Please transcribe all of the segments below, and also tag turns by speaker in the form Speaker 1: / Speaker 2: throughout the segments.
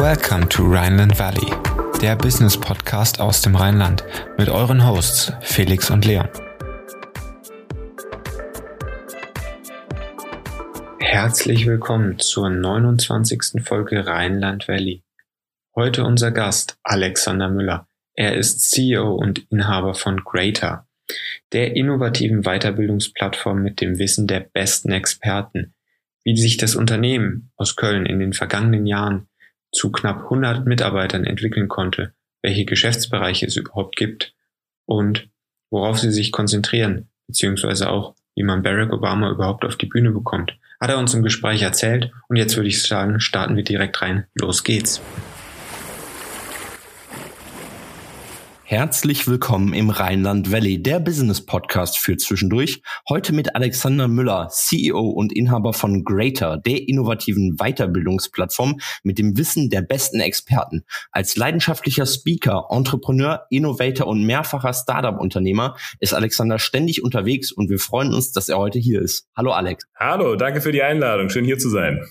Speaker 1: Welcome to Rhineland Valley, der Business Podcast aus dem Rheinland mit euren Hosts Felix und Leon. Herzlich willkommen zur 29. Folge Rheinland Valley. Heute unser Gast Alexander Müller. Er ist CEO und Inhaber von Greater, der innovativen Weiterbildungsplattform mit dem Wissen der besten Experten. Wie sich das Unternehmen aus Köln in den vergangenen Jahren zu knapp 100 Mitarbeitern entwickeln konnte, welche Geschäftsbereiche es überhaupt gibt und worauf sie sich konzentrieren, beziehungsweise auch, wie man Barack Obama überhaupt auf die Bühne bekommt, hat er uns im Gespräch erzählt und jetzt würde ich sagen, starten wir direkt rein. Los geht's.
Speaker 2: Herzlich willkommen im Rheinland Valley, der Business Podcast für zwischendurch. Heute mit Alexander Müller, CEO und Inhaber von Greater, der innovativen Weiterbildungsplattform mit dem Wissen der besten Experten. Als leidenschaftlicher Speaker, Entrepreneur, Innovator und mehrfacher Startup-Unternehmer ist Alexander ständig unterwegs und wir freuen uns, dass er heute hier ist. Hallo Alex.
Speaker 3: Hallo, danke für die Einladung. Schön hier zu sein.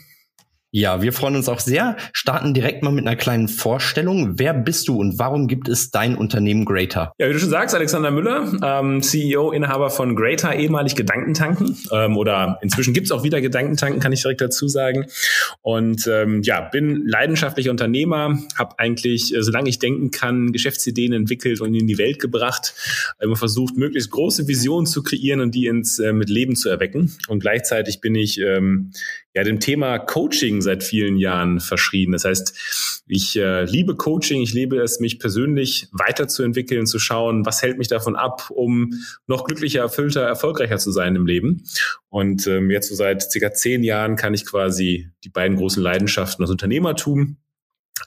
Speaker 2: Ja, wir freuen uns auch sehr. Starten direkt mal mit einer kleinen Vorstellung. Wer bist du und warum gibt es dein Unternehmen Greater?
Speaker 3: Ja, wie du schon sagst, Alexander Müller, ähm, CEO, Inhaber von Greater, ehemalig Gedankentanken. Ähm, oder inzwischen gibt's auch wieder Gedankentanken, kann ich direkt dazu sagen. Und ähm, ja, bin leidenschaftlicher Unternehmer, habe eigentlich, äh, solange ich denken kann, Geschäftsideen entwickelt und in die Welt gebracht. Immer versucht, möglichst große Visionen zu kreieren und die ins äh, mit Leben zu erwecken. Und gleichzeitig bin ich ähm, ja dem Thema Coaching seit vielen Jahren verschrieben. Das heißt, ich äh, liebe Coaching, ich liebe es, mich persönlich weiterzuentwickeln, zu schauen, was hält mich davon ab, um noch glücklicher, erfüllter, erfolgreicher zu sein im Leben. Und ähm, jetzt so seit circa zehn Jahren kann ich quasi die beiden großen Leidenschaften, das Unternehmertum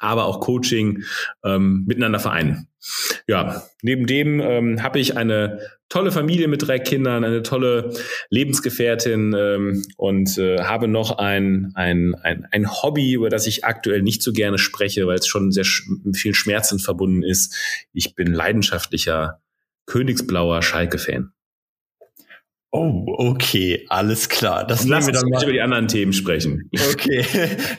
Speaker 3: aber auch Coaching ähm, miteinander vereinen. Ja, neben dem ähm, habe ich eine tolle Familie mit drei Kindern, eine tolle Lebensgefährtin ähm, und äh, habe noch ein, ein, ein, ein Hobby, über das ich aktuell nicht so gerne spreche, weil es schon sehr sch viel Schmerzen verbunden ist. Ich bin leidenschaftlicher Königsblauer Schalke-Fan.
Speaker 2: Oh, okay, alles klar.
Speaker 3: Das lassen wir dann mal über die anderen Themen sprechen.
Speaker 2: Okay,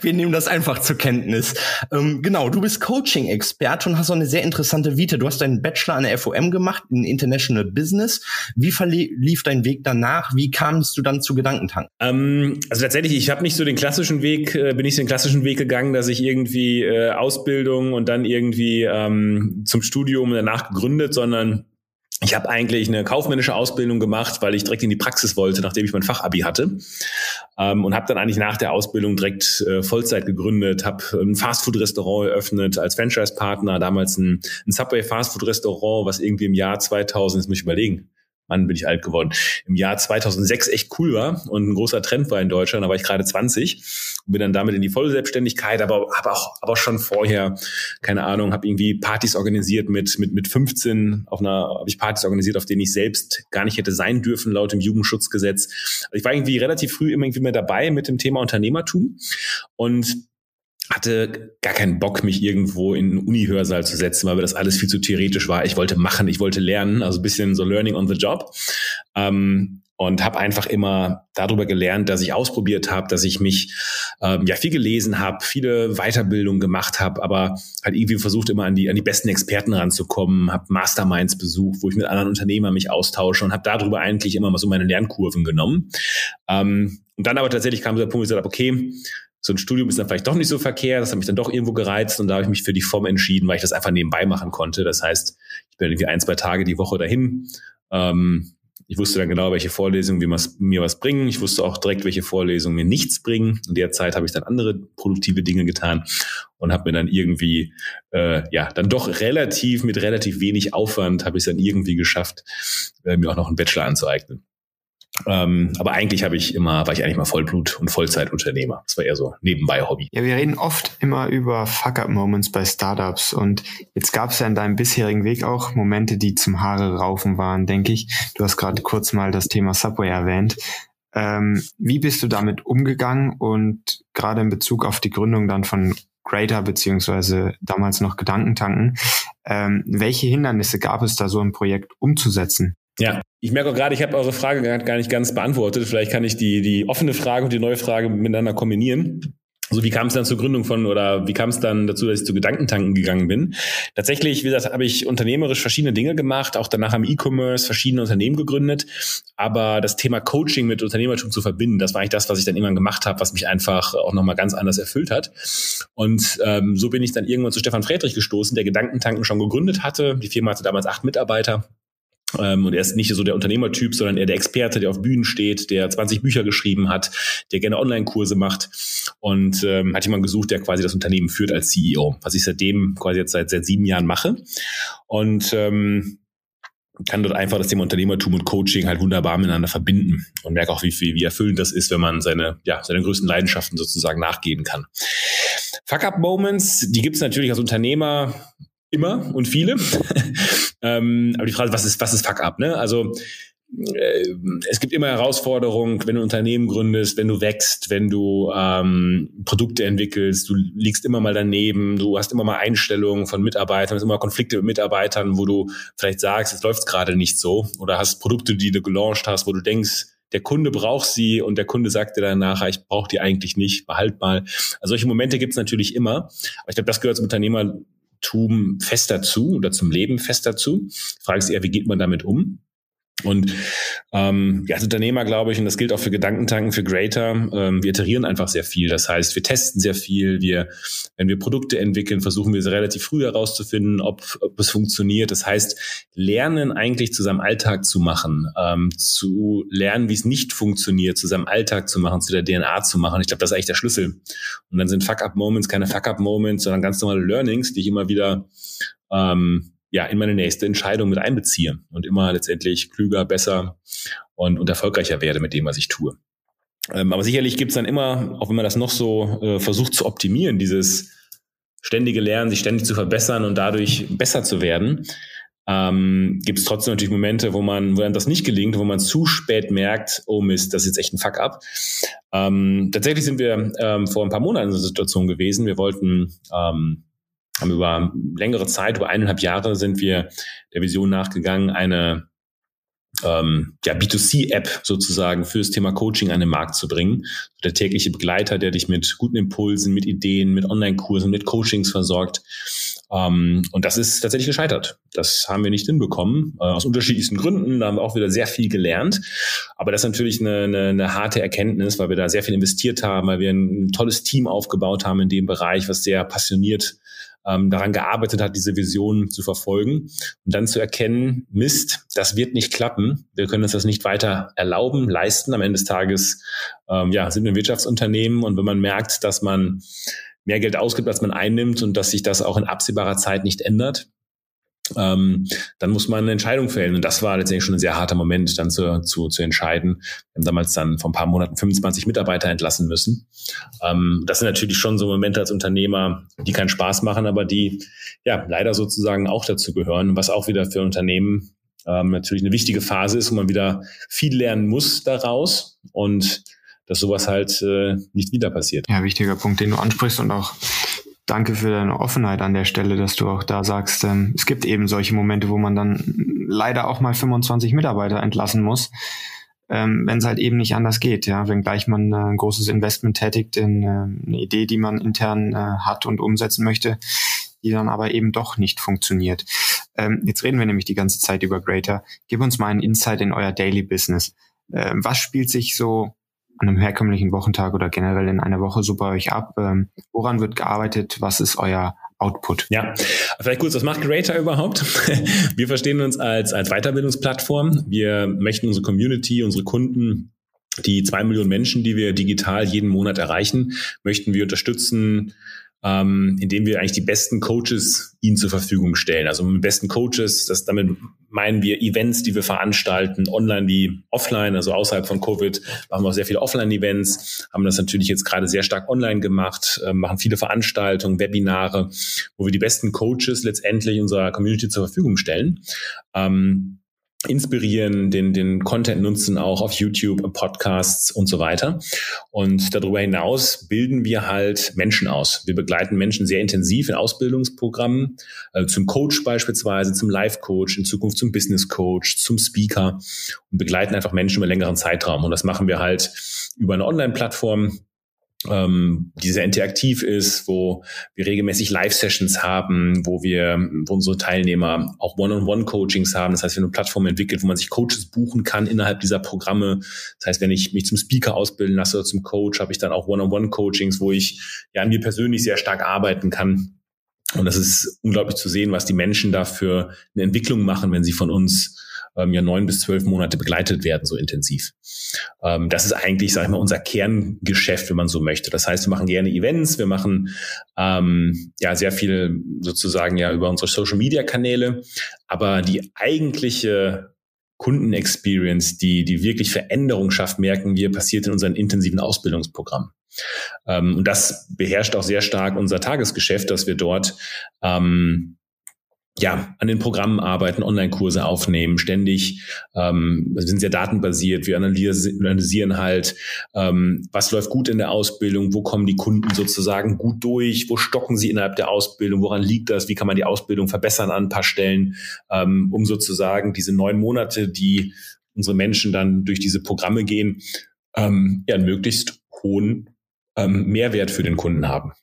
Speaker 2: wir nehmen das einfach zur Kenntnis. Ähm, genau, du bist Coaching-Experte und hast so eine sehr interessante Vita. Du hast deinen Bachelor an der FOM gemacht in International Business. Wie verlief dein Weg danach? Wie kamst du dann zu Gedankentank?
Speaker 3: Ähm, also tatsächlich, ich habe nicht so den klassischen Weg, äh, bin nicht den klassischen Weg gegangen, dass ich irgendwie äh, Ausbildung und dann irgendwie ähm, zum Studium danach gegründet, sondern ich habe eigentlich eine kaufmännische Ausbildung gemacht, weil ich direkt in die Praxis wollte, nachdem ich mein Fachabi hatte. Ähm, und habe dann eigentlich nach der Ausbildung direkt äh, Vollzeit gegründet, habe ein Fastfood-Restaurant eröffnet als Franchise-Partner, damals ein, ein Subway-Fastfood-Restaurant, was irgendwie im Jahr 2000, jetzt muss ich überlegen, Mann, bin ich alt geworden, im Jahr 2006 echt cool war und ein großer Trend war in Deutschland. Da war ich gerade 20 und bin dann damit in die Vollselbstständigkeit, aber habe auch, aber schon vorher, keine Ahnung, habe irgendwie Partys organisiert mit mit mit 15 auf einer, habe ich Partys organisiert, auf denen ich selbst gar nicht hätte sein dürfen laut dem Jugendschutzgesetz. Also ich war irgendwie relativ früh immer irgendwie mehr dabei mit dem Thema Unternehmertum und hatte gar keinen Bock, mich irgendwo in einen Uni-Hörsaal zu setzen, weil mir das alles viel zu theoretisch war. Ich wollte machen, ich wollte lernen, also ein bisschen so Learning on the Job. Ähm, und habe einfach immer darüber gelernt, dass ich ausprobiert habe, dass ich mich ähm, ja viel gelesen habe, viele Weiterbildungen gemacht habe, aber halt irgendwie versucht immer an die an die besten Experten ranzukommen, habe Masterminds besucht, wo ich mit anderen Unternehmern mich austausche und habe darüber eigentlich immer mal so meine Lernkurven genommen. Ähm, und dann aber tatsächlich kam so der Punkt, wo ich gesagt habe, okay, so ein Studium ist dann vielleicht doch nicht so verkehrt, das hat mich dann doch irgendwo gereizt und da habe ich mich für die Form entschieden, weil ich das einfach nebenbei machen konnte. Das heißt, ich bin irgendwie ein, zwei Tage die Woche dahin. Ähm, ich wusste dann genau, welche Vorlesungen mir was bringen. Ich wusste auch direkt, welche Vorlesungen mir nichts bringen. In der Zeit habe ich dann andere produktive Dinge getan und habe mir dann irgendwie, äh, ja, dann doch relativ mit relativ wenig Aufwand habe ich es dann irgendwie geschafft, äh, mir auch noch einen Bachelor anzueignen. Ähm, aber eigentlich habe ich immer, war ich eigentlich mal Vollblut und Vollzeitunternehmer. Das war eher so nebenbei Hobby.
Speaker 1: Ja, wir reden oft immer über Fuck-up-Moments bei Startups und jetzt gab es ja in deinem bisherigen Weg auch Momente, die zum Haare raufen waren, denke ich. Du hast gerade kurz mal das Thema Subway erwähnt. Ähm, wie bist du damit umgegangen und gerade in Bezug auf die Gründung dann von Greater beziehungsweise damals noch Gedankentanken, ähm, welche Hindernisse gab es da so ein Projekt umzusetzen?
Speaker 3: Ja, ich merke auch gerade, ich habe eure Frage gar nicht ganz beantwortet. Vielleicht kann ich die, die offene Frage und die neue Frage miteinander kombinieren. Also wie kam es dann zur Gründung von oder wie kam es dann dazu, dass ich zu Gedankentanken gegangen bin? Tatsächlich, wie gesagt, habe ich unternehmerisch verschiedene Dinge gemacht, auch danach am E-Commerce verschiedene Unternehmen gegründet. Aber das Thema Coaching mit Unternehmertum zu verbinden, das war eigentlich das, was ich dann irgendwann gemacht habe, was mich einfach auch nochmal ganz anders erfüllt hat. Und ähm, so bin ich dann irgendwann zu Stefan Friedrich gestoßen, der Gedankentanken schon gegründet hatte. Die Firma hatte damals acht Mitarbeiter und er ist nicht so der Unternehmertyp, sondern eher der Experte, der auf Bühnen steht, der 20 Bücher geschrieben hat, der gerne Online-Kurse macht und ähm, hat jemanden gesucht, der quasi das Unternehmen führt als CEO, was ich seitdem quasi jetzt seit, seit sieben Jahren mache. Und ähm, kann dort einfach das Thema Unternehmertum und Coaching halt wunderbar miteinander verbinden und merke auch, wie, viel, wie erfüllend das ist, wenn man seine, ja, seine größten Leidenschaften sozusagen nachgehen kann. Fuck-up-Moments, die gibt es natürlich als Unternehmer immer und viele. Ähm, aber die Frage, was ist, was ist Fuck up? Ne? Also äh, es gibt immer Herausforderungen, wenn du Unternehmen gründest, wenn du wächst, wenn du ähm, Produkte entwickelst, du liegst immer mal daneben, du hast immer mal Einstellungen von Mitarbeitern, hast immer Konflikte mit Mitarbeitern, wo du vielleicht sagst, es läuft gerade nicht so oder hast Produkte, die du gelauncht hast, wo du denkst, der Kunde braucht sie und der Kunde sagt dir danach, ich brauche die eigentlich nicht, behalt mal. Also solche Momente gibt es natürlich immer. Aber ich glaube, das gehört zum Unternehmer Tum fest dazu oder zum Leben fest dazu. Frage ist eher, wie geht man damit um? Und ähm, ja, als Unternehmer glaube ich, und das gilt auch für Gedankentanken, für Greater, ähm, wir iterieren einfach sehr viel. Das heißt, wir testen sehr viel. Wir, wenn wir Produkte entwickeln, versuchen wir sie relativ früh herauszufinden, ob, ob es funktioniert. Das heißt, lernen eigentlich zu seinem Alltag zu machen, ähm, zu lernen, wie es nicht funktioniert, zu seinem Alltag zu machen, zu der DNA zu machen. Ich glaube, das ist eigentlich der Schlüssel. Und dann sind Fuck-up-Moments keine Fuck-up-Moments, sondern ganz normale Learnings, die ich immer wieder ähm, ja, in meine nächste Entscheidung mit einbeziehe und immer letztendlich klüger, besser und, und erfolgreicher werde mit dem, was ich tue. Ähm, aber sicherlich gibt's dann immer, auch wenn man das noch so äh, versucht zu optimieren, dieses ständige Lernen, sich ständig zu verbessern und dadurch besser zu werden, ähm, gibt es trotzdem natürlich Momente, wo man, wo dann das nicht gelingt, wo man zu spät merkt, oh Mist, das ist jetzt echt ein Fuck-up. Ähm, tatsächlich sind wir ähm, vor ein paar Monaten in einer Situation gewesen. Wir wollten ähm, haben über längere Zeit, über eineinhalb Jahre sind wir der Vision nachgegangen, eine ähm, ja, B2C-App sozusagen für das Thema Coaching an den Markt zu bringen. Der tägliche Begleiter, der dich mit guten Impulsen, mit Ideen, mit Online-Kursen, mit Coachings versorgt. Ähm, und das ist tatsächlich gescheitert. Das haben wir nicht hinbekommen, äh, aus unterschiedlichsten Gründen. Da haben wir auch wieder sehr viel gelernt. Aber das ist natürlich eine, eine, eine harte Erkenntnis, weil wir da sehr viel investiert haben, weil wir ein tolles Team aufgebaut haben in dem Bereich, was sehr passioniert ähm, daran gearbeitet hat, diese Vision zu verfolgen und dann zu erkennen, Mist, das wird nicht klappen. Wir können uns das nicht weiter erlauben, leisten. Am Ende des Tages ähm, ja, sind wir Wirtschaftsunternehmen und wenn man merkt, dass man mehr Geld ausgibt, als man einnimmt und dass sich das auch in absehbarer Zeit nicht ändert, ähm, dann muss man eine Entscheidung fällen. Und das war letztendlich schon ein sehr harter Moment, dann zu, zu, zu entscheiden. Wir haben damals dann vor ein paar Monaten 25 Mitarbeiter entlassen müssen. Ähm, das sind natürlich schon so Momente als Unternehmer, die keinen Spaß machen, aber die ja leider sozusagen auch dazu gehören, was auch wieder für Unternehmen ähm, natürlich eine wichtige Phase ist, wo man wieder viel lernen muss daraus und dass sowas halt äh, nicht wieder passiert.
Speaker 1: Ja, wichtiger Punkt, den du ansprichst und auch danke für deine Offenheit an der Stelle, dass du auch da sagst, ähm, es gibt eben solche Momente, wo man dann leider auch mal 25 Mitarbeiter entlassen muss, ähm, wenn es halt eben nicht anders geht, ja, wenn gleich man äh, ein großes Investment tätigt in äh, eine Idee, die man intern äh, hat und umsetzen möchte, die dann aber eben doch nicht funktioniert. Ähm, jetzt reden wir nämlich die ganze Zeit über Greater. Gib uns mal einen Insight in euer Daily Business. Ähm, was spielt sich so an einem herkömmlichen Wochentag oder generell in einer Woche so bei euch ab? Ähm, woran wird gearbeitet? Was ist euer Output?
Speaker 3: Ja, vielleicht kurz, was macht Greater überhaupt? Wir verstehen uns als, als Weiterbildungsplattform. Wir möchten unsere Community, unsere Kunden die zwei Millionen Menschen, die wir digital jeden Monat erreichen, möchten wir unterstützen, ähm, indem wir eigentlich die besten Coaches ihnen zur Verfügung stellen. Also mit besten Coaches, das damit meinen wir Events, die wir veranstalten, online wie offline, also außerhalb von Covid, machen wir auch sehr viele Offline-Events, haben das natürlich jetzt gerade sehr stark online gemacht, äh, machen viele Veranstaltungen, Webinare, wo wir die besten Coaches letztendlich unserer Community zur Verfügung stellen. Ähm, inspirieren, den, den Content nutzen, auch auf YouTube, Podcasts und so weiter. Und darüber hinaus bilden wir halt Menschen aus. Wir begleiten Menschen sehr intensiv in Ausbildungsprogrammen, also zum Coach beispielsweise, zum Life-Coach, in Zukunft zum Business-Coach, zum Speaker und begleiten einfach Menschen über längeren Zeitraum. Und das machen wir halt über eine Online-Plattform, ähm, die sehr interaktiv ist, wo wir regelmäßig Live-Sessions haben, wo wir, wo unsere Teilnehmer auch One-on-One-Coachings haben. Das heißt, wir haben eine Plattform entwickelt, wo man sich Coaches buchen kann innerhalb dieser Programme. Das heißt, wenn ich mich zum Speaker ausbilden lasse oder zum Coach, habe ich dann auch One-on-One-Coachings, wo ich ja an mir persönlich sehr stark arbeiten kann. Und das ist unglaublich zu sehen, was die Menschen dafür eine Entwicklung machen, wenn sie von uns ähm, ja neun bis zwölf Monate begleitet werden, so intensiv. Ähm, das ist eigentlich, sag ich mal, unser Kerngeschäft, wenn man so möchte. Das heißt, wir machen gerne Events, wir machen ähm, ja sehr viel sozusagen ja über unsere Social Media Kanäle, aber die eigentliche Kundenexperience, die, die wirklich Veränderung schafft, merken wir, passiert in unseren intensiven Ausbildungsprogrammen. Ähm, und das beherrscht auch sehr stark unser Tagesgeschäft, dass wir dort ähm, ja, an den Programmen arbeiten, Online-Kurse aufnehmen, ständig, ähm, sind sehr datenbasiert, wir analysieren halt, ähm, was läuft gut in der Ausbildung, wo kommen die Kunden sozusagen gut durch, wo stocken sie innerhalb der Ausbildung, woran liegt das, wie kann man die Ausbildung verbessern an ein paar Stellen, ähm, um sozusagen diese neun Monate, die unsere Menschen dann durch diese Programme gehen, ähm, ja, einen möglichst hohen ähm, Mehrwert für den Kunden haben.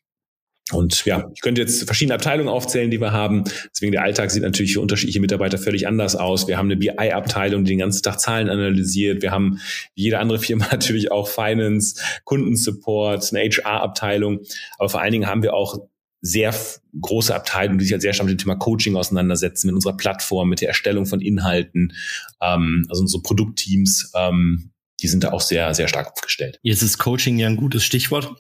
Speaker 3: Und ja, ich könnte jetzt verschiedene Abteilungen aufzählen, die wir haben. Deswegen der Alltag sieht natürlich für unterschiedliche Mitarbeiter völlig anders aus. Wir haben eine BI-Abteilung, die den ganzen Tag Zahlen analysiert. Wir haben wie jede andere Firma natürlich auch Finance, Kundensupport, eine HR-Abteilung. Aber vor allen Dingen haben wir auch sehr große Abteilungen, die sich halt sehr stark mit dem Thema Coaching auseinandersetzen, mit unserer Plattform, mit der Erstellung von Inhalten, ähm, also unsere Produktteams, ähm, die sind da auch sehr, sehr stark aufgestellt.
Speaker 2: Jetzt ist Coaching ja ein gutes Stichwort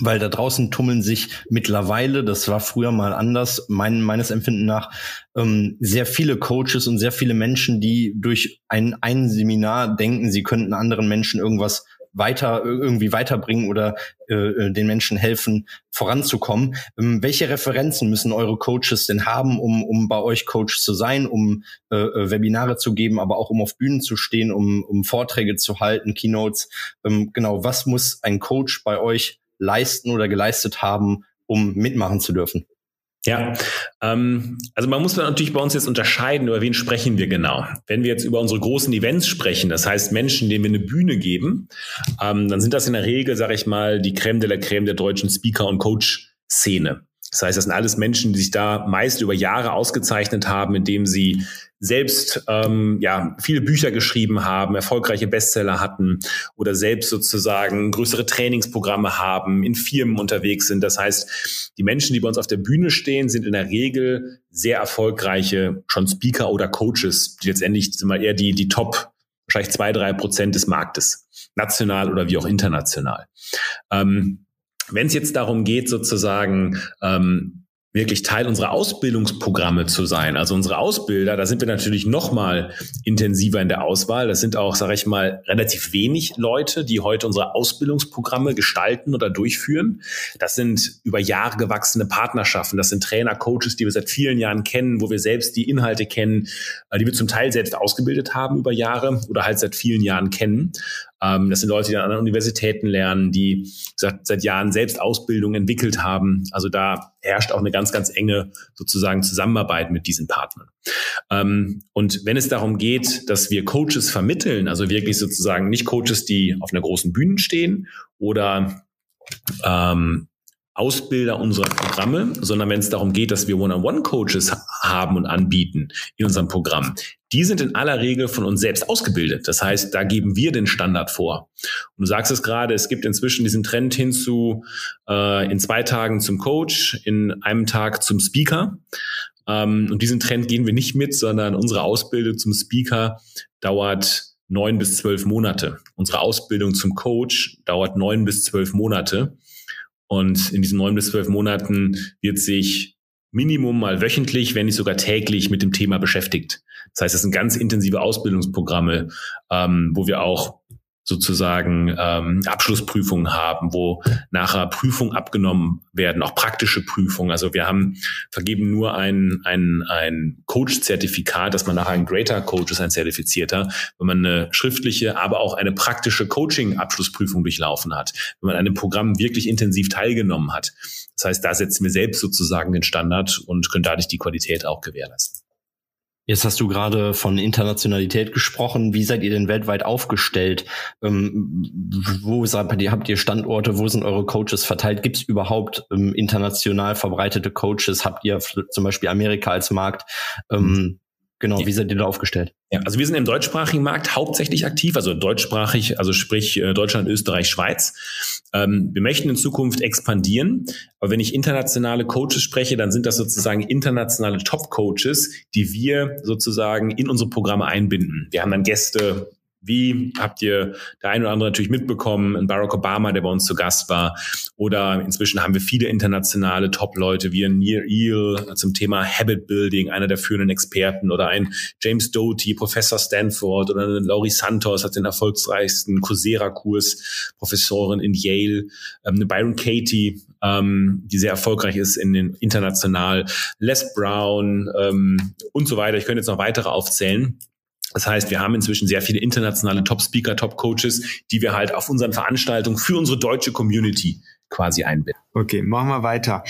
Speaker 2: weil da draußen tummeln sich mittlerweile, das war früher mal anders, mein, meines Empfinden nach, ähm, sehr viele Coaches und sehr viele Menschen, die durch ein, ein Seminar denken, sie könnten anderen Menschen irgendwas weiter irgendwie weiterbringen oder äh, äh, den Menschen helfen, voranzukommen. Ähm, welche Referenzen müssen eure Coaches denn haben, um, um bei euch Coach zu sein, um äh, äh, Webinare zu geben, aber auch um auf Bühnen zu stehen, um, um Vorträge zu halten, Keynotes? Ähm, genau, was muss ein Coach bei euch leisten oder geleistet haben, um mitmachen zu dürfen?
Speaker 3: Ja, ähm, also man muss natürlich bei uns jetzt unterscheiden, über wen sprechen wir genau. Wenn wir jetzt über unsere großen Events sprechen, das heißt Menschen, denen wir eine Bühne geben, ähm, dann sind das in der Regel, sage ich mal, die Creme de la Creme der deutschen Speaker- und Coach-Szene. Das heißt, das sind alles Menschen, die sich da meist über Jahre ausgezeichnet haben, indem sie selbst ähm, ja viele Bücher geschrieben haben, erfolgreiche Bestseller hatten oder selbst sozusagen größere Trainingsprogramme haben, in Firmen unterwegs sind. Das heißt, die Menschen, die bei uns auf der Bühne stehen, sind in der Regel sehr erfolgreiche schon Speaker oder Coaches, die letztendlich sind mal eher die die Top wahrscheinlich zwei drei Prozent des Marktes, national oder wie auch international. Ähm, wenn es jetzt darum geht, sozusagen ähm, wirklich Teil unserer Ausbildungsprogramme zu sein. Also unsere Ausbilder, da sind wir natürlich noch mal intensiver in der Auswahl. Das sind auch, sage ich mal, relativ wenig Leute, die heute unsere Ausbildungsprogramme gestalten oder durchführen. Das sind über Jahre gewachsene Partnerschaften. Das sind Trainer, Coaches, die wir seit vielen Jahren kennen, wo wir selbst die Inhalte kennen, äh, die wir zum Teil selbst ausgebildet haben über Jahre oder halt seit vielen Jahren kennen. Ähm, das sind Leute, die an anderen Universitäten lernen, die seit, seit Jahren selbst Ausbildung entwickelt haben. Also da herrscht auch eine ganz, ganz enge sozusagen Zusammenarbeit mit diesen Partnern. Ähm, und wenn es darum geht, dass wir Coaches vermitteln, also wirklich sozusagen nicht Coaches, die auf einer großen Bühne stehen oder ähm, Ausbilder unserer Programme, sondern wenn es darum geht, dass wir One-on-One-Coaches haben und anbieten in unserem Programm, die sind in aller Regel von uns selbst ausgebildet. Das heißt, da geben wir den Standard vor. Und du sagst es gerade, es gibt inzwischen diesen Trend hin zu äh, in zwei Tagen zum Coach, in einem Tag zum Speaker. Ähm, und diesen Trend gehen wir nicht mit, sondern unsere Ausbildung zum Speaker dauert neun bis zwölf Monate. Unsere Ausbildung zum Coach dauert neun bis zwölf Monate. Und in diesen neun bis zwölf Monaten wird sich Minimum mal wöchentlich, wenn nicht sogar täglich mit dem Thema beschäftigt. Das heißt, es sind ganz intensive Ausbildungsprogramme, ähm, wo wir auch sozusagen ähm, Abschlussprüfungen haben, wo nachher Prüfungen abgenommen werden, auch praktische Prüfungen. Also wir haben vergeben nur ein, ein, ein Coach-Zertifikat, dass man nachher ein Greater Coach ist, ein Zertifizierter, wenn man eine schriftliche, aber auch eine praktische Coaching-Abschlussprüfung durchlaufen hat, wenn man an dem Programm wirklich intensiv teilgenommen hat. Das heißt, da setzen wir selbst sozusagen den Standard und können dadurch die Qualität auch gewährleisten.
Speaker 2: Jetzt hast du gerade von Internationalität gesprochen. Wie seid ihr denn weltweit aufgestellt? Ähm, wo seid habt ihr Standorte? Wo sind eure Coaches verteilt? Gibt es überhaupt ähm, international verbreitete Coaches? Habt ihr zum Beispiel Amerika als Markt? Ähm, Genau, wie seid ihr da aufgestellt?
Speaker 3: Ja, also wir sind im deutschsprachigen Markt hauptsächlich aktiv, also deutschsprachig, also sprich äh, Deutschland, Österreich, Schweiz. Ähm, wir möchten in Zukunft expandieren, aber wenn ich internationale Coaches spreche, dann sind das sozusagen internationale Top-Coaches, die wir sozusagen in unsere Programme einbinden. Wir haben dann Gäste wie habt ihr der eine oder andere natürlich mitbekommen, ein Barack Obama, der bei uns zu Gast war, oder inzwischen haben wir viele internationale Top-Leute wie ein Near Eel zum Thema Habit Building, einer der führenden Experten, oder ein James Doty, Professor Stanford, oder eine Laurie Santos hat den erfolgreichsten Coursera-Kurs, Professorin in Yale, ähm, eine Byron Katie, ähm, die sehr erfolgreich ist in den international, Les Brown ähm, und so weiter. Ich könnte jetzt noch weitere aufzählen. Das heißt, wir haben inzwischen sehr viele internationale Top-Speaker, Top-Coaches, die wir halt auf unseren Veranstaltungen für unsere deutsche Community quasi einbinden.
Speaker 1: Okay, machen wir weiter.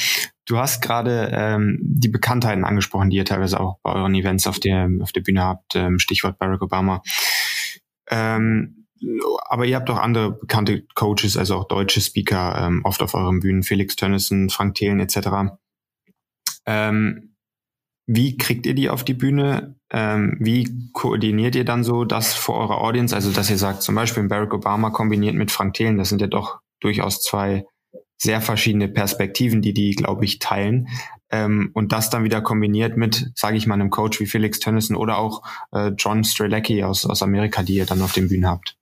Speaker 1: Du hast gerade ähm, die Bekanntheiten angesprochen, die ihr teilweise auch bei euren Events auf der, auf der Bühne habt, ähm, Stichwort Barack Obama. Ähm, aber ihr habt auch andere bekannte Coaches, also auch deutsche Speaker, ähm, oft auf euren Bühnen, Felix Tönnissen, Frank Thelen etc. Ähm, wie kriegt ihr die auf die Bühne? Ähm, wie koordiniert ihr dann so das für eure Audience? Also, dass ihr sagt, zum Beispiel Barack Obama kombiniert mit Frank Thelen, das sind ja doch durchaus zwei sehr verschiedene Perspektiven, die die, glaube ich, teilen. Ähm, und das dann wieder kombiniert mit, sage ich mal, einem Coach wie Felix Tönnissen oder auch äh, John Strelecki aus, aus Amerika, die ihr dann auf den Bühnen habt.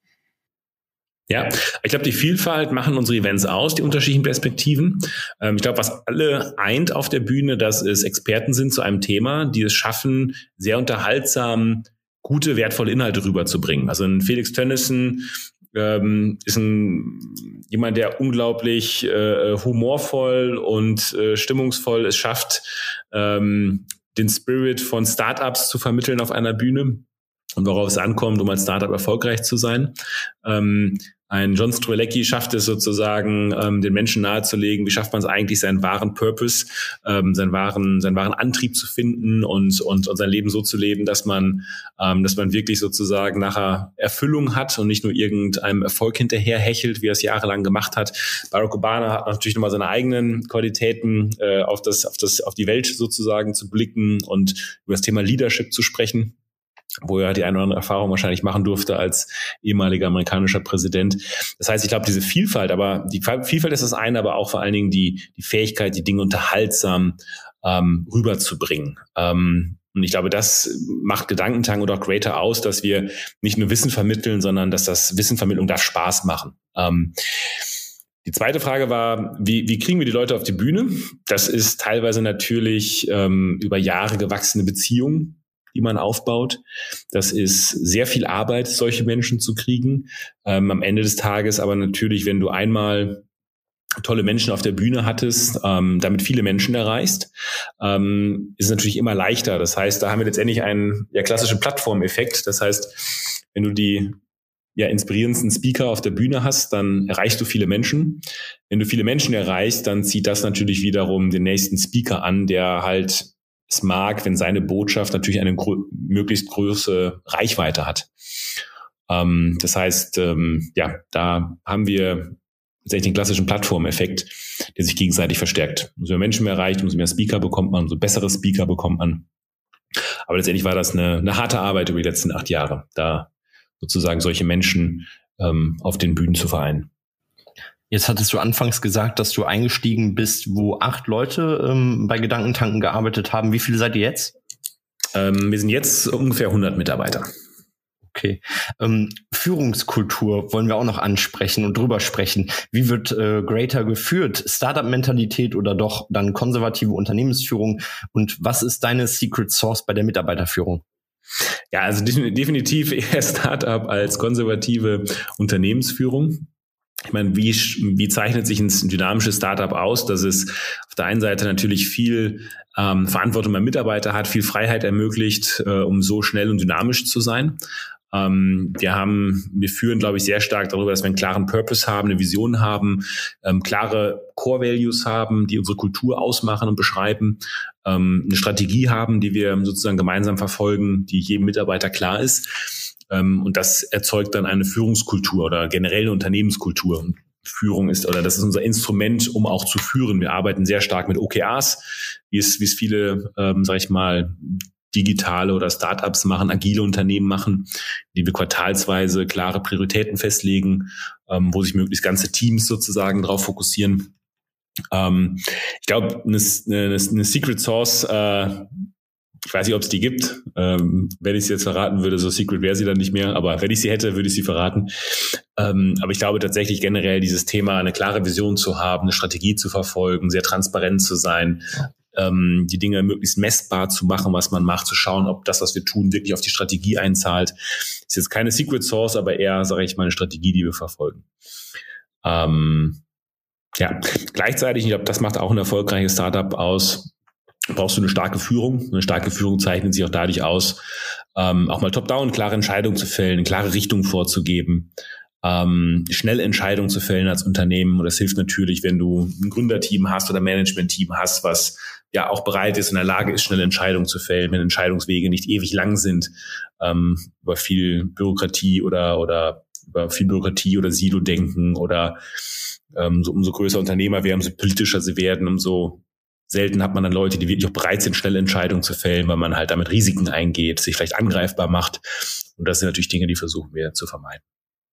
Speaker 3: Ja, ich glaube, die Vielfalt machen unsere Events aus, die unterschiedlichen Perspektiven. Ähm, ich glaube, was alle eint auf der Bühne, dass es Experten sind zu einem Thema, die es schaffen, sehr unterhaltsam gute, wertvolle Inhalte rüberzubringen. Also ein Felix Tönnissen ähm, ist ein jemand, der unglaublich äh, humorvoll und äh, stimmungsvoll es schafft, ähm, den Spirit von Startups zu vermitteln auf einer Bühne und worauf es ankommt, um als Startup erfolgreich zu sein. Ähm, ein John Strelecki schafft es sozusagen, ähm, den Menschen nahezulegen, wie schafft man es eigentlich, seinen wahren Purpose, ähm, seinen wahren, seinen wahren Antrieb zu finden und, und, und sein Leben so zu leben, dass man, ähm, dass man wirklich sozusagen nachher Erfüllung hat und nicht nur irgendeinem Erfolg hinterher hechelt, wie er es jahrelang gemacht hat. Barack Obama hat natürlich nochmal seine eigenen Qualitäten, äh, auf das, auf das, auf die Welt sozusagen zu blicken und über das Thema Leadership zu sprechen wo er die eine oder andere Erfahrung wahrscheinlich machen durfte als ehemaliger amerikanischer Präsident. Das heißt, ich glaube, diese Vielfalt, aber die Vielfalt ist das eine, aber auch vor allen Dingen die, die Fähigkeit, die Dinge unterhaltsam ähm, rüberzubringen. Ähm, und ich glaube, das macht Gedankentang oder auch Greater aus, dass wir nicht nur Wissen vermitteln, sondern dass das Wissenvermittlung darf Spaß machen. Ähm, die zweite Frage war, wie, wie kriegen wir die Leute auf die Bühne? Das ist teilweise natürlich ähm, über Jahre gewachsene Beziehungen die man aufbaut. Das ist sehr viel Arbeit, solche Menschen zu kriegen. Ähm, am Ende des Tages aber natürlich, wenn du einmal tolle Menschen auf der Bühne hattest, ähm, damit viele Menschen erreichst, ähm, ist es natürlich immer leichter. Das heißt, da haben wir letztendlich einen ja, klassischen Plattformeffekt. Das heißt, wenn du die ja, inspirierendsten Speaker auf der Bühne hast, dann erreichst du viele Menschen. Wenn du viele Menschen erreichst, dann zieht das natürlich wiederum den nächsten Speaker an, der halt es mag, wenn seine Botschaft natürlich eine gro möglichst große Reichweite hat. Ähm, das heißt, ähm, ja, da haben wir tatsächlich den klassischen Plattformeffekt, der sich gegenseitig verstärkt. Umso mehr Menschen mehr erreicht, umso mehr Speaker bekommt man, umso bessere Speaker bekommt man. Aber letztendlich war das eine, eine harte Arbeit über die letzten acht Jahre, da sozusagen solche Menschen ähm, auf den Bühnen zu vereinen.
Speaker 2: Jetzt hattest du anfangs gesagt, dass du eingestiegen bist, wo acht Leute ähm, bei Gedankentanken gearbeitet haben. Wie viele seid ihr jetzt?
Speaker 3: Ähm, wir sind jetzt ungefähr 100 Mitarbeiter.
Speaker 2: Okay. Ähm, Führungskultur wollen wir auch noch ansprechen und drüber sprechen. Wie wird äh, Greater geführt? Startup-Mentalität oder doch dann konservative Unternehmensführung? Und was ist deine Secret Source bei der Mitarbeiterführung?
Speaker 3: Ja, also definitiv eher Startup als konservative Unternehmensführung. Ich meine, wie, wie zeichnet sich ein dynamisches Startup aus, dass es auf der einen Seite natürlich viel ähm, Verantwortung beim Mitarbeiter hat, viel Freiheit ermöglicht, äh, um so schnell und dynamisch zu sein. Ähm, wir haben, wir führen, glaube ich, sehr stark darüber, dass wir einen klaren Purpose haben, eine Vision haben, ähm, klare Core Values haben, die unsere Kultur ausmachen und beschreiben, ähm, eine Strategie haben, die wir sozusagen gemeinsam verfolgen, die jedem Mitarbeiter klar ist. Ähm, und das erzeugt dann eine Führungskultur oder generell eine Unternehmenskultur. Führung ist, oder das ist unser Instrument, um auch zu führen. Wir arbeiten sehr stark mit OKRs, wie es, wie es viele, ähm, sag ich mal, digitale oder Startups machen, agile Unternehmen machen, die wir quartalsweise klare Prioritäten festlegen, ähm, wo sich möglichst ganze Teams sozusagen darauf fokussieren. Ähm, ich glaube, eine, eine, eine Secret Source, äh, ich weiß nicht, ob es die gibt. Ähm, wenn ich sie jetzt verraten würde, so secret wäre sie dann nicht mehr. Aber wenn ich sie hätte, würde ich sie verraten. Ähm, aber ich glaube tatsächlich generell dieses Thema, eine klare Vision zu haben, eine Strategie zu verfolgen, sehr transparent zu sein, ähm, die Dinge möglichst messbar zu machen, was man macht, zu schauen, ob das, was wir tun, wirklich auf die Strategie einzahlt. Ist jetzt keine Secret Source, aber eher, sage ich mal, eine Strategie, die wir verfolgen. Ähm, ja, gleichzeitig, ich glaube, das macht auch ein erfolgreiches Startup aus, brauchst du eine starke Führung. Eine starke Führung zeichnet sich auch dadurch aus, ähm, auch mal top-down klare Entscheidungen zu fällen, klare Richtung vorzugeben, ähm, schnell Entscheidungen zu fällen als Unternehmen. Und das hilft natürlich, wenn du ein Gründerteam hast oder Managementteam hast, was ja auch bereit ist, in der Lage ist, schnell Entscheidungen zu fällen, wenn Entscheidungswege nicht ewig lang sind, ähm, über viel Bürokratie oder, oder über viel Bürokratie oder Silo-Denken oder ähm, so, umso größer Unternehmer werden, umso politischer sie werden, umso selten hat man dann Leute, die wirklich auch bereit sind, schnelle Entscheidungen zu fällen, weil man halt damit Risiken eingeht, sich vielleicht angreifbar macht. Und das sind natürlich Dinge, die versuchen wir zu vermeiden.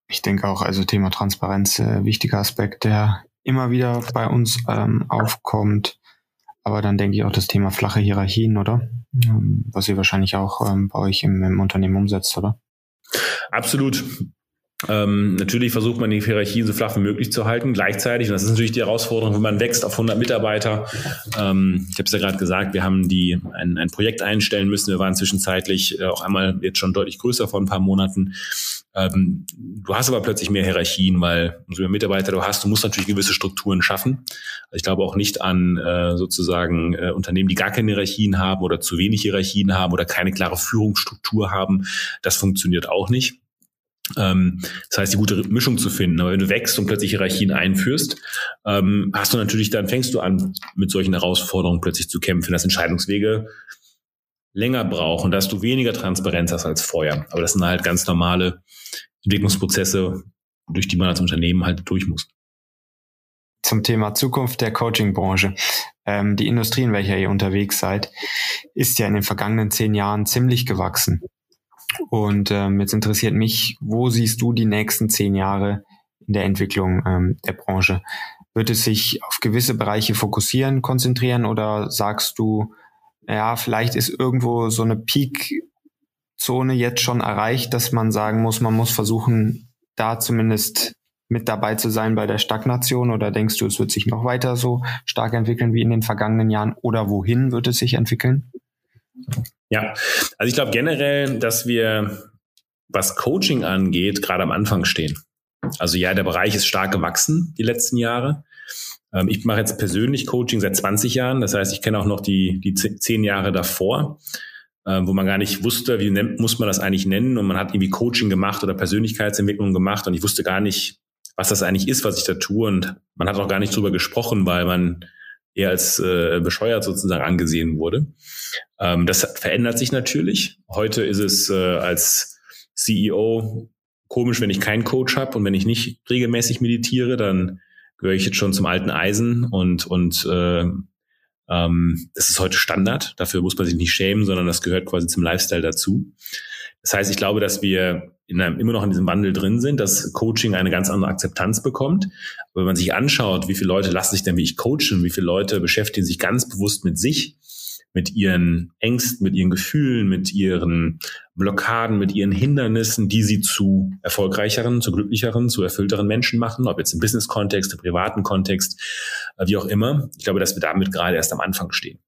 Speaker 1: Ich denke auch, also Thema Transparenz, äh, wichtiger Aspekt, der immer wieder bei uns ähm, aufkommt. Aber dann denke ich auch das Thema flache Hierarchien, oder? Ähm, was ihr wahrscheinlich auch ähm, bei euch im, im Unternehmen umsetzt, oder?
Speaker 3: Absolut. Ähm, natürlich versucht man die Hierarchien so flach wie möglich zu halten. Gleichzeitig, und das ist natürlich die Herausforderung, wenn man wächst auf 100 Mitarbeiter. Ähm, ich habe es ja gerade gesagt, wir haben die ein, ein Projekt einstellen müssen. Wir waren zwischenzeitlich äh, auch einmal jetzt schon deutlich größer vor ein paar Monaten. Ähm, du hast aber plötzlich mehr Hierarchien, weil umso mehr Mitarbeiter du hast, du musst natürlich gewisse Strukturen schaffen. Also ich glaube auch nicht an äh, sozusagen äh, Unternehmen, die gar keine Hierarchien haben oder zu wenig Hierarchien haben oder keine klare Führungsstruktur haben. Das funktioniert auch nicht. Ähm, das heißt, die gute Mischung zu finden. Aber wenn du wächst und plötzlich Hierarchien einführst, ähm, hast du natürlich, dann fängst du an, mit solchen Herausforderungen plötzlich zu kämpfen, dass Entscheidungswege länger brauchen, dass du weniger Transparenz hast als vorher. Aber das sind halt ganz normale Entwicklungsprozesse, durch die man als Unternehmen halt durch muss.
Speaker 1: Zum Thema Zukunft der Coaching-Branche. Ähm, die Industrie, in welcher ihr unterwegs seid, ist ja in den vergangenen zehn Jahren ziemlich gewachsen. Und ähm, jetzt interessiert mich, wo siehst du die nächsten zehn Jahre in der Entwicklung ähm, der Branche? Wird es sich auf gewisse Bereiche fokussieren, konzentrieren oder sagst du, ja, vielleicht ist irgendwo so eine Peak-Zone jetzt schon erreicht, dass man sagen muss, man muss versuchen, da zumindest mit dabei zu sein bei der Stagnation oder denkst du, es wird sich noch weiter so stark entwickeln wie in den vergangenen Jahren oder wohin wird es sich entwickeln?
Speaker 3: Ja, also ich glaube generell, dass wir, was Coaching angeht, gerade am Anfang stehen. Also ja, der Bereich ist stark gewachsen die letzten Jahre. Ähm, ich mache jetzt persönlich Coaching seit 20 Jahren. Das heißt, ich kenne auch noch die, die zehn Jahre davor, ähm, wo man gar nicht wusste, wie nennt, muss man das eigentlich nennen. Und man hat irgendwie Coaching gemacht oder Persönlichkeitsentwicklung gemacht. Und ich wusste gar nicht, was das eigentlich ist, was ich da tue. Und man hat auch gar nicht drüber gesprochen, weil man eher als äh, bescheuert sozusagen angesehen wurde. Ähm, das verändert sich natürlich. Heute ist es äh, als CEO komisch, wenn ich keinen Coach habe und wenn ich nicht regelmäßig meditiere, dann gehöre ich jetzt schon zum alten Eisen und und äh, ähm, das ist heute Standard. Dafür muss man sich nicht schämen, sondern das gehört quasi zum Lifestyle dazu. Das heißt, ich glaube, dass wir in einem, immer noch in diesem Wandel drin sind, dass Coaching eine ganz andere Akzeptanz bekommt. Aber wenn man sich anschaut, wie viele Leute lassen sich denn wie ich coachen, wie viele Leute beschäftigen sich ganz bewusst mit sich, mit ihren Ängsten, mit ihren Gefühlen, mit ihren Blockaden, mit ihren Hindernissen, die sie zu erfolgreicheren, zu glücklicheren, zu erfüllteren Menschen machen, ob jetzt im Business-Kontext, im privaten Kontext, äh, wie auch immer. Ich glaube, dass wir damit gerade erst am Anfang stehen.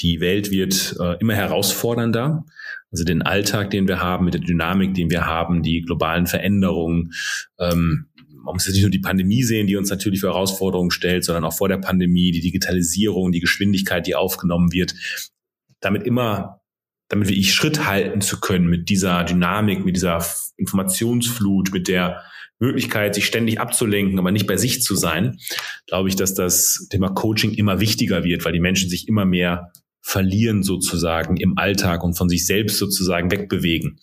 Speaker 3: Die Welt wird äh, immer herausfordernder. Also den Alltag, den wir haben, mit der Dynamik, den wir haben, die globalen Veränderungen. Ähm, man muss jetzt nicht nur die Pandemie sehen, die uns natürlich für Herausforderungen stellt, sondern auch vor der Pandemie, die Digitalisierung, die Geschwindigkeit, die aufgenommen wird. Damit immer, damit wir ich Schritt halten zu können mit dieser Dynamik, mit dieser Informationsflut, mit der Möglichkeit, sich ständig abzulenken, aber nicht bei sich zu sein, glaube ich, dass das Thema Coaching immer wichtiger wird, weil die Menschen sich immer mehr verlieren sozusagen im Alltag und von sich selbst sozusagen wegbewegen.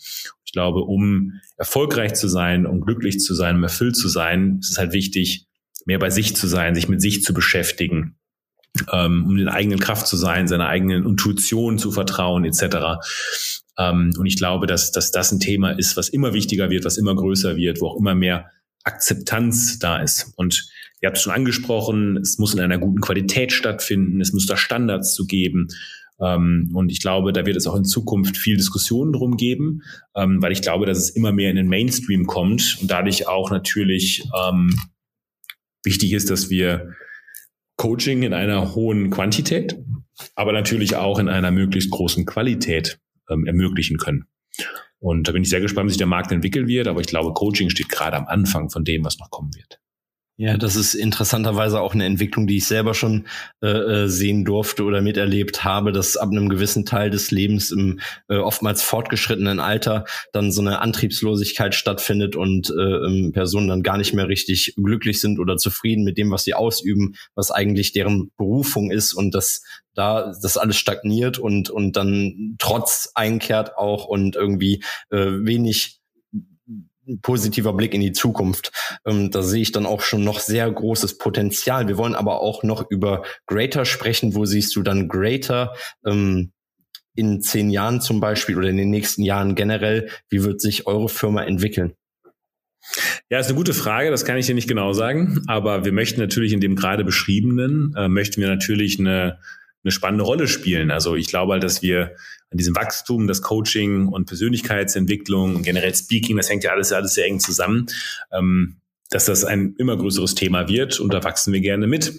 Speaker 3: Ich glaube, um erfolgreich zu sein, um glücklich zu sein, um erfüllt zu sein, ist es halt wichtig, mehr bei sich zu sein, sich mit sich zu beschäftigen, ähm, um den eigenen Kraft zu sein, seiner eigenen Intuition zu vertrauen etc. Ähm, und ich glaube, dass, dass das ein Thema ist, was immer wichtiger wird, was immer größer wird, wo auch immer mehr Akzeptanz da ist. Und ihr habt es schon angesprochen, es muss in einer guten Qualität stattfinden, es muss da Standards zu geben. Ähm, und ich glaube, da wird es auch in Zukunft viel Diskussionen drum geben, ähm, weil ich glaube, dass es immer mehr in den Mainstream kommt und dadurch auch natürlich wichtig ist, dass wir Coaching in einer hohen Quantität, aber natürlich auch in einer möglichst großen Qualität ähm, ermöglichen können. Und da bin ich sehr gespannt, wie sich der Markt entwickeln wird. Aber ich glaube, Coaching steht gerade am Anfang von dem, was noch kommen wird.
Speaker 2: Ja, das ist interessanterweise auch eine Entwicklung, die ich selber schon äh, äh, sehen durfte oder miterlebt habe, dass ab einem gewissen Teil des Lebens im äh, oftmals fortgeschrittenen Alter dann so eine Antriebslosigkeit stattfindet und äh, ähm, Personen dann gar nicht mehr richtig glücklich sind oder zufrieden mit dem, was sie ausüben, was eigentlich deren Berufung ist und dass da das alles stagniert und und dann trotz einkehrt auch und irgendwie äh, wenig positiver Blick in die Zukunft. Ähm, da sehe ich dann auch schon noch sehr großes Potenzial. Wir wollen aber auch noch über Greater sprechen. Wo siehst du dann Greater ähm, in zehn Jahren zum Beispiel oder in den nächsten Jahren generell? Wie wird sich eure Firma entwickeln?
Speaker 3: Ja, ist eine gute Frage, das kann ich dir nicht genau sagen, aber wir möchten natürlich in dem gerade beschriebenen, äh, möchten wir natürlich eine eine spannende Rolle spielen. Also ich glaube halt, dass wir an diesem Wachstum, das Coaching und Persönlichkeitsentwicklung und generell Speaking, das hängt ja alles, alles sehr eng zusammen, ähm, dass das ein immer größeres Thema wird und da wachsen wir gerne mit.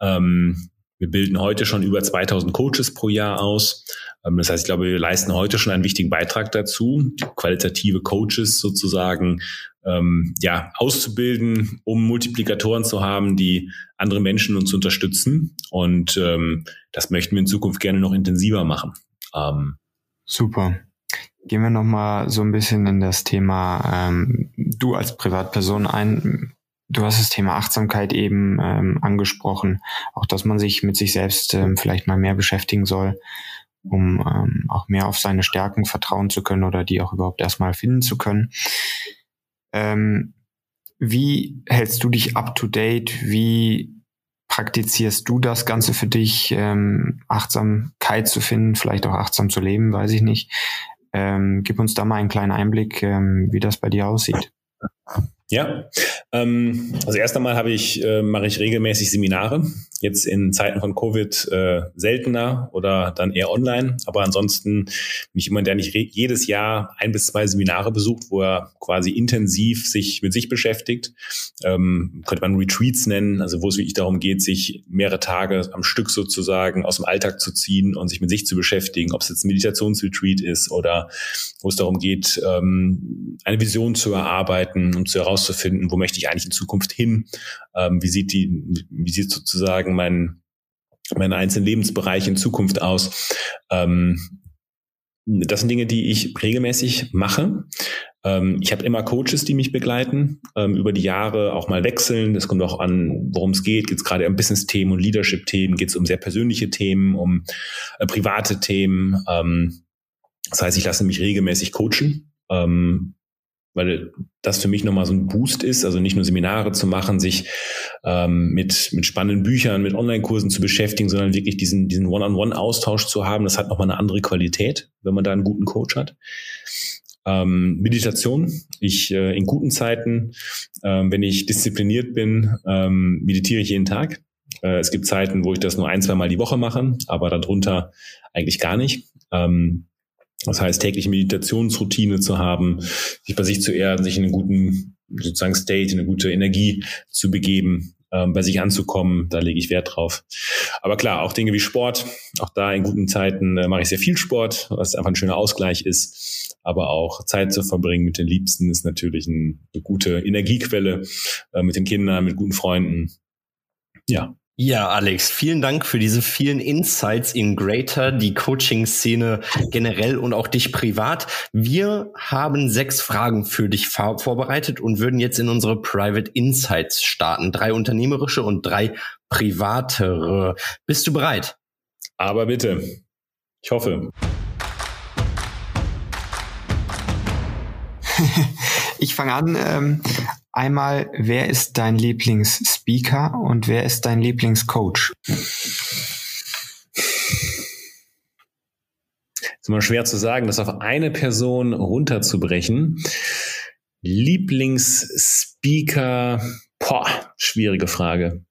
Speaker 3: Ähm, wir bilden heute schon über 2000 Coaches pro Jahr aus. Ähm, das heißt, ich glaube, wir leisten heute schon einen wichtigen Beitrag dazu, qualitative Coaches sozusagen ähm, ja, auszubilden, um Multiplikatoren zu haben, die andere Menschen uns unterstützen. Und ähm, das möchten wir in Zukunft gerne noch intensiver machen. Ähm,
Speaker 1: Super. Gehen wir nochmal so ein bisschen in das Thema ähm, du als Privatperson ein. Du hast das Thema Achtsamkeit eben ähm, angesprochen, auch dass man sich mit sich selbst ähm, vielleicht mal mehr beschäftigen soll, um ähm, auch mehr auf seine Stärken vertrauen zu können oder die auch überhaupt erstmal finden zu können. Ähm, wie hältst du dich up to date? Wie praktizierst du das Ganze für dich, ähm, Achtsamkeit zu finden, vielleicht auch achtsam zu leben, weiß ich nicht. Ähm, gib uns da mal einen kleinen Einblick, ähm, wie das bei dir aussieht.
Speaker 3: Ja, ähm, also erst einmal habe ich, äh, mache ich regelmäßig Seminare. Jetzt in Zeiten von Covid äh, seltener oder dann eher online. Aber ansonsten bin ich jemand, der nicht jedes Jahr ein bis zwei Seminare besucht, wo er quasi intensiv sich mit sich beschäftigt. Ähm, könnte man Retreats nennen, also wo es wirklich darum geht, sich mehrere Tage am Stück sozusagen aus dem Alltag zu ziehen und sich mit sich zu beschäftigen, ob es jetzt ein Meditationsretreat ist oder wo es darum geht, ähm, eine Vision zu erarbeiten und zu herauszufinden, wo möchte ich eigentlich in Zukunft hin? Ähm, wie sieht die, wie sieht sozusagen mein, mein einzelnen Lebensbereich in Zukunft aus? Ähm, das sind Dinge, die ich regelmäßig mache. Ähm, ich habe immer Coaches, die mich begleiten, ähm, über die Jahre auch mal wechseln. Das kommt auch an, worum es geht. Geht es gerade um Business-Themen und Leadership-Themen? Geht es um sehr persönliche Themen, um äh, private Themen? Ähm, das heißt, ich lasse mich regelmäßig coachen. Ähm, weil das für mich nochmal so ein Boost ist, also nicht nur Seminare zu machen, sich ähm, mit, mit spannenden Büchern, mit Online-Kursen zu beschäftigen, sondern wirklich diesen, diesen One-on-One-Austausch zu haben. Das hat nochmal eine andere Qualität, wenn man da einen guten Coach hat. Ähm, Meditation. Ich äh, in guten Zeiten, äh, wenn ich diszipliniert bin, ähm, meditiere ich jeden Tag. Äh, es gibt Zeiten, wo ich das nur ein, zwei Mal die Woche mache, aber darunter eigentlich gar nicht. Ähm, das heißt, tägliche Meditationsroutine zu haben, sich bei sich zu erden, sich in einen guten sozusagen State, in eine gute Energie zu begeben, ähm, bei sich anzukommen. Da lege ich Wert drauf. Aber klar, auch Dinge wie Sport. Auch da in guten Zeiten äh, mache ich sehr viel Sport, was einfach ein schöner Ausgleich ist. Aber auch Zeit zu verbringen mit den Liebsten ist natürlich ein, eine gute Energiequelle äh, mit den Kindern, mit guten Freunden. Ja,
Speaker 2: ja, Alex, vielen Dank für diese vielen Insights in Greater, die Coaching-Szene generell und auch dich privat. Wir haben sechs Fragen für dich vorbereitet und würden jetzt in unsere Private Insights starten. Drei unternehmerische und drei privatere. Bist du bereit?
Speaker 3: Aber bitte. Ich hoffe.
Speaker 1: ich fange an. Ähm, Einmal, wer ist dein Lieblingsspeaker und wer ist dein Lieblingscoach?
Speaker 3: ist immer schwer zu sagen, das auf eine Person runterzubrechen. Lieblingsspeaker, boah, schwierige Frage.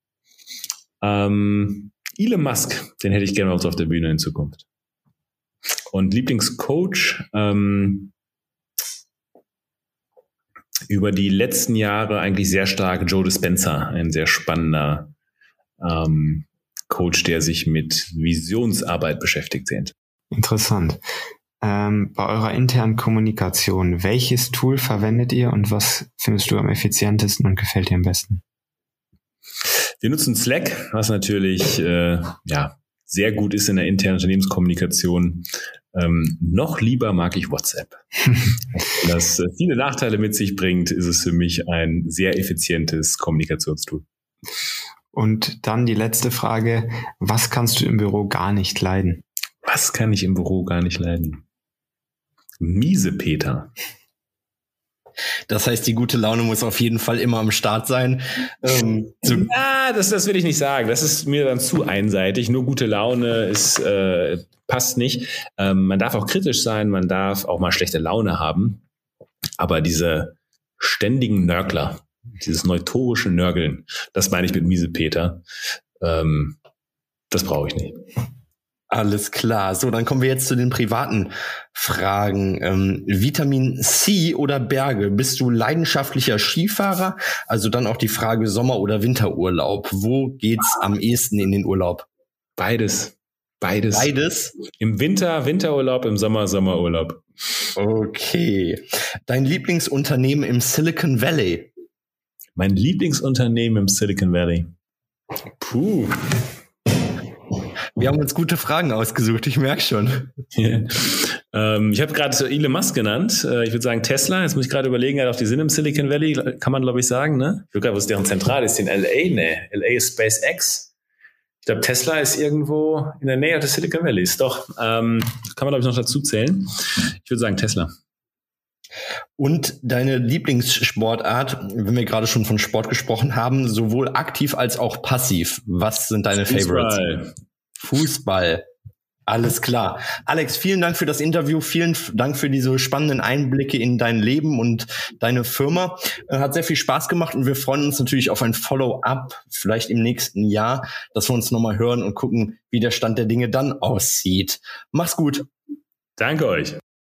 Speaker 3: Ähm, Elon Musk, den hätte ich gerne uns auf der Bühne in Zukunft. Und Lieblingscoach, ähm, über die letzten Jahre eigentlich sehr stark Joe Dispenza, ein sehr spannender ähm, Coach, der sich mit Visionsarbeit beschäftigt sind.
Speaker 1: Interessant. Ähm, bei eurer internen Kommunikation, welches Tool verwendet ihr und was findest du am effizientesten und gefällt dir am besten?
Speaker 3: Wir nutzen Slack, was natürlich äh, ja sehr gut ist in der internen Unternehmenskommunikation. Ähm, noch lieber mag ich WhatsApp. das äh, viele Nachteile mit sich bringt, ist es für mich ein sehr effizientes Kommunikationstool.
Speaker 1: Und dann die letzte Frage, was kannst du im Büro gar nicht leiden?
Speaker 3: Was kann ich im Büro gar nicht leiden? Miese Peter.
Speaker 2: Das heißt, die gute Laune muss auf jeden Fall immer am Start sein.
Speaker 3: Ähm, ja, das, das will ich nicht sagen. Das ist mir dann zu einseitig. Nur gute Laune ist, äh, passt nicht. Ähm, man darf auch kritisch sein, man darf auch mal schlechte Laune haben. Aber diese ständigen Nörgler, dieses neutorische Nörgeln, das meine ich mit Miese Peter. Ähm, das brauche ich nicht.
Speaker 2: Alles klar. So, dann kommen wir jetzt zu den privaten Fragen. Ähm, Vitamin C oder Berge? Bist du leidenschaftlicher Skifahrer? Also dann auch die Frage Sommer- oder Winterurlaub. Wo geht's am ehesten in den Urlaub?
Speaker 3: Beides. Beides.
Speaker 2: Beides?
Speaker 3: Im Winter Winterurlaub, im Sommer Sommerurlaub.
Speaker 2: Okay. Dein Lieblingsunternehmen im Silicon Valley?
Speaker 3: Mein Lieblingsunternehmen im Silicon Valley.
Speaker 2: Puh. Wir haben uns gute Fragen ausgesucht, ich merke schon.
Speaker 3: ähm, ich habe gerade Elon Musk genannt. Äh, ich würde sagen Tesla. Jetzt muss ich gerade überlegen, er auch die Sinn im Silicon Valley, kann man glaube ich sagen. Ne? Ich glaube, was ist deren Zentral ist? In LA? Ne, LA ist SpaceX. Ich glaube, Tesla ist irgendwo in der Nähe des Silicon Valleys. Doch, ähm, kann man glaube ich noch dazu zählen. Ich würde sagen Tesla.
Speaker 2: Und deine Lieblingssportart, wenn wir gerade schon von Sport gesprochen haben, sowohl aktiv als auch passiv. Was sind deine Fußball. Favorites? Fußball. Alles klar. Alex, vielen Dank für das Interview. Vielen Dank für diese spannenden Einblicke in dein Leben und deine Firma. Äh, hat sehr viel Spaß gemacht und wir freuen uns natürlich auf ein Follow-up, vielleicht im nächsten Jahr, dass wir uns nochmal hören und gucken, wie der Stand der Dinge dann aussieht. Mach's gut.
Speaker 3: Danke euch.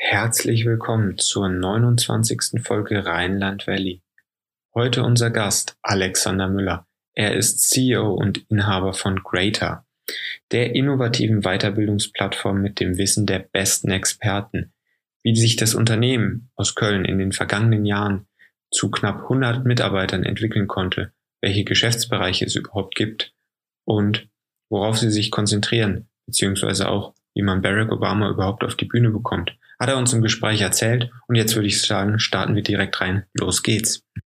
Speaker 1: Herzlich willkommen zur 29. Folge Rheinland Valley. Heute unser Gast Alexander Müller. Er ist CEO und Inhaber von Greater, der innovativen Weiterbildungsplattform mit dem Wissen der besten Experten. Wie sich das Unternehmen aus Köln in den vergangenen Jahren zu knapp 100 Mitarbeitern entwickeln konnte, welche Geschäftsbereiche es überhaupt gibt und worauf sie sich konzentrieren, beziehungsweise auch, wie man Barack Obama überhaupt auf die Bühne bekommt, hat er uns im Gespräch erzählt und jetzt würde ich sagen, starten wir direkt rein. Los geht's.